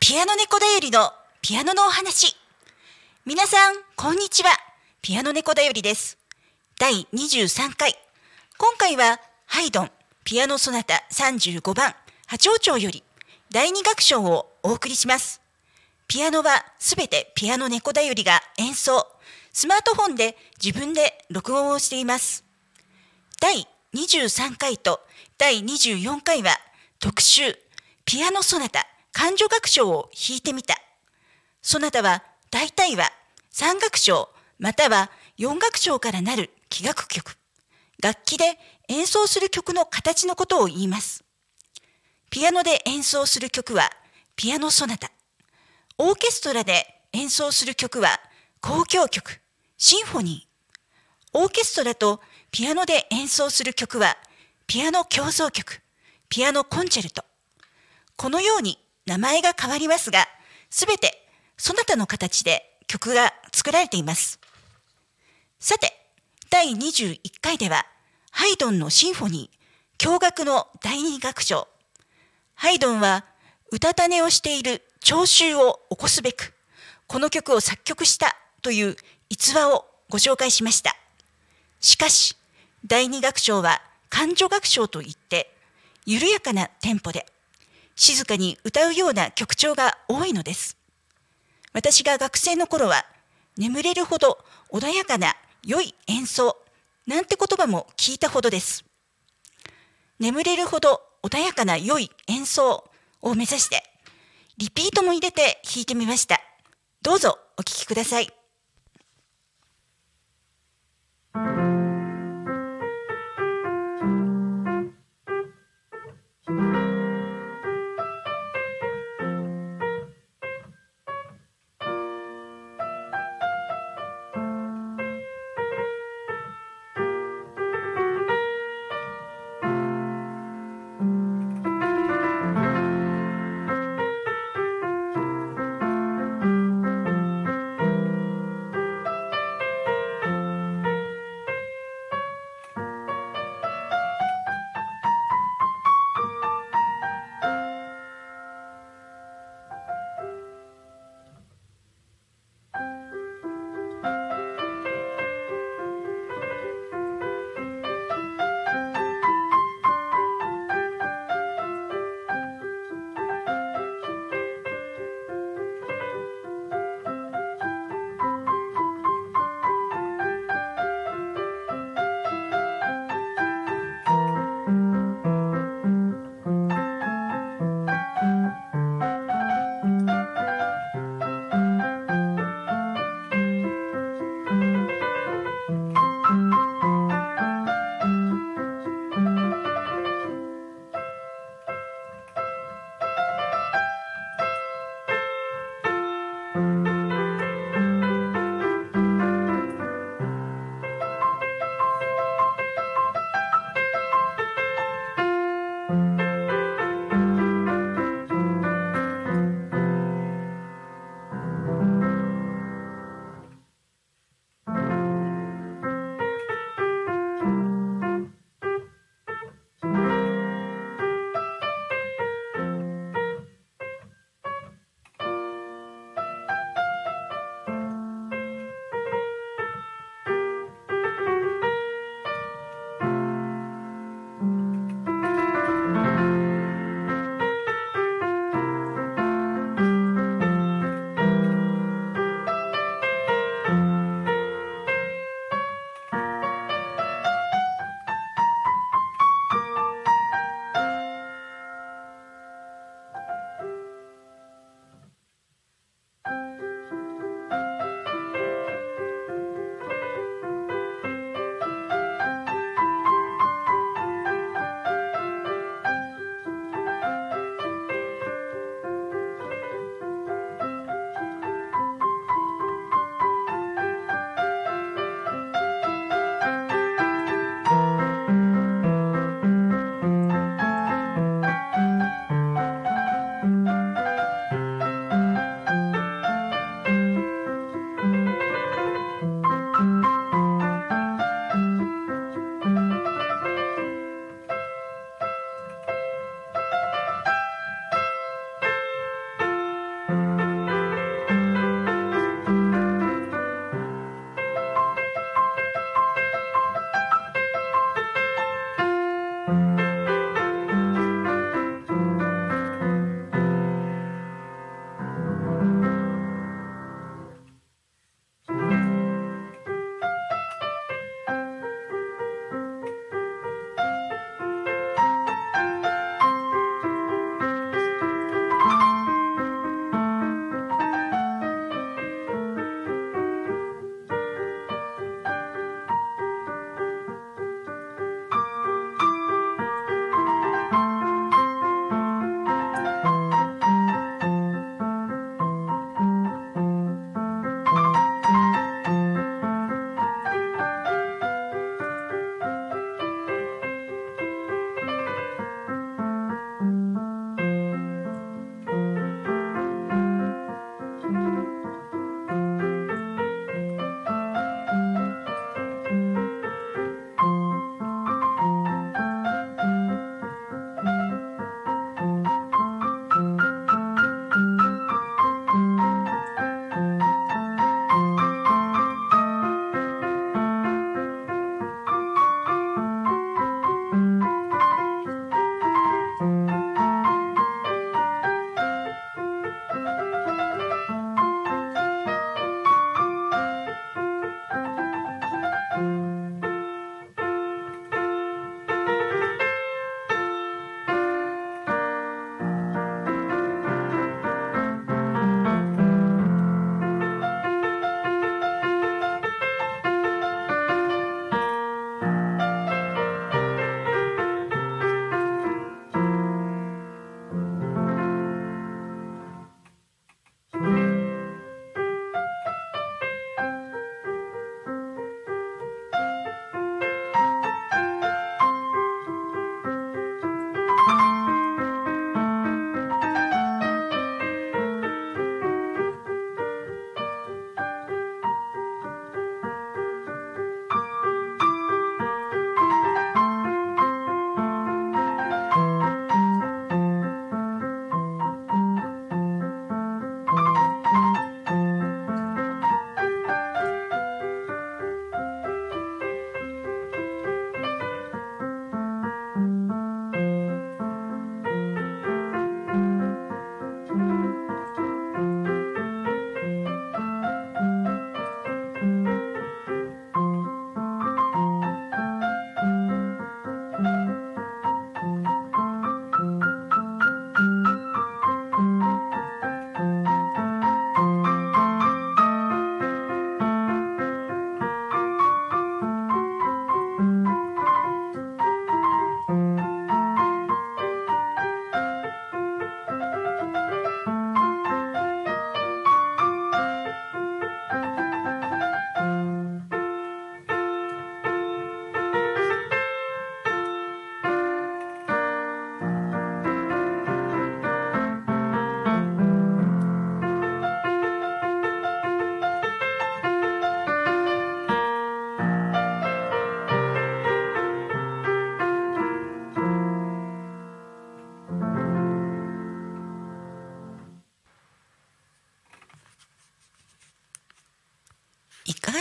ピアノ猫だよりのピアノのお話。皆さん、こんにちは。ピアノ猫だよりです。第23回。今回は、ハイドン、ピアノソナタ35番、波長長より、第2楽章をお送りします。ピアノはすべてピアノ猫だよりが演奏、スマートフォンで自分で録音をしています。第23回と第24回は特集ピアノソナタ感情楽章を弾いてみた。ソナタは大体は3楽章または4楽章からなる器楽曲。楽器で演奏する曲の形のことを言います。ピアノで演奏する曲はピアノソナタ。オーケストラで演奏する曲は交響曲、シンフォニー。オーケストラとピアノで演奏する曲はピアノ協奏曲、ピアノコンチェルト。このように名前が変わりますが、すべてそなたの形で曲が作られています。さて、第21回では、ハイドンのシンフォニー、驚愕の第二楽章。ハイドンは、うたた寝をしている聴衆を起こすべく、この曲を作曲したという逸話をご紹介しました。しかし、第二楽章は感情楽章といって、緩やかなテンポで、静かに歌うような曲調が多いのです。私が学生の頃は、眠れるほど穏やかな良い演奏なんて言葉も聞いたほどです。眠れるほど穏やかな良い演奏を目指して、リピートも入れて弾いてみました。どうぞお聴きください。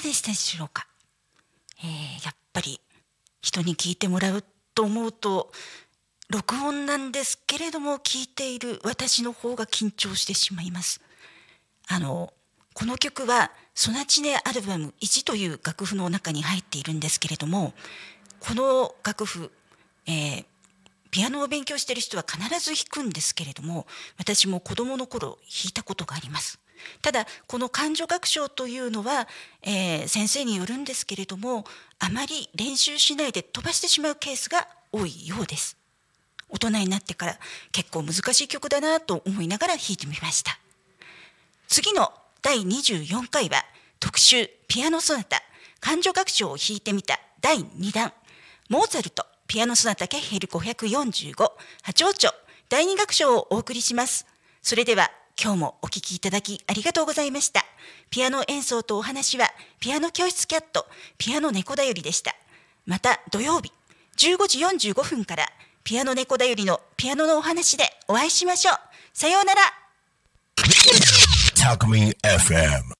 でしたでしょうか、えーやっぱり人に聞いてもらうと思うと録音なんですけれども聞いている私の方が緊張してしまいます。あのこの曲はソナチネアルバム1という楽譜の中に入っているんですけれどもこの楽譜、えーピアノを勉強している人は必ず弾くんですけれども私も子どもの頃弾いたことがあります。ただこの感情楽章というのは、えー先生によるんですけれどもあまり練習しないで飛ばしてしまうケースが多いようです。大人になってから結構難しい曲だなと思いながら弾いてみました。次の第24回は特集ピアノソナタ感情楽章を弾いてみた第2弾。モーツァルトピアノソナタケヘル545波長長第2楽章をお送りします。それでは今日もお聴きいただきありがとうございました。ピアノ演奏とお話はピアノ教室キャットピアノ猫だよりでした。また土曜日15時45分からピアノ猫だよりのピアノのお話でお会いしましょう。さようなら。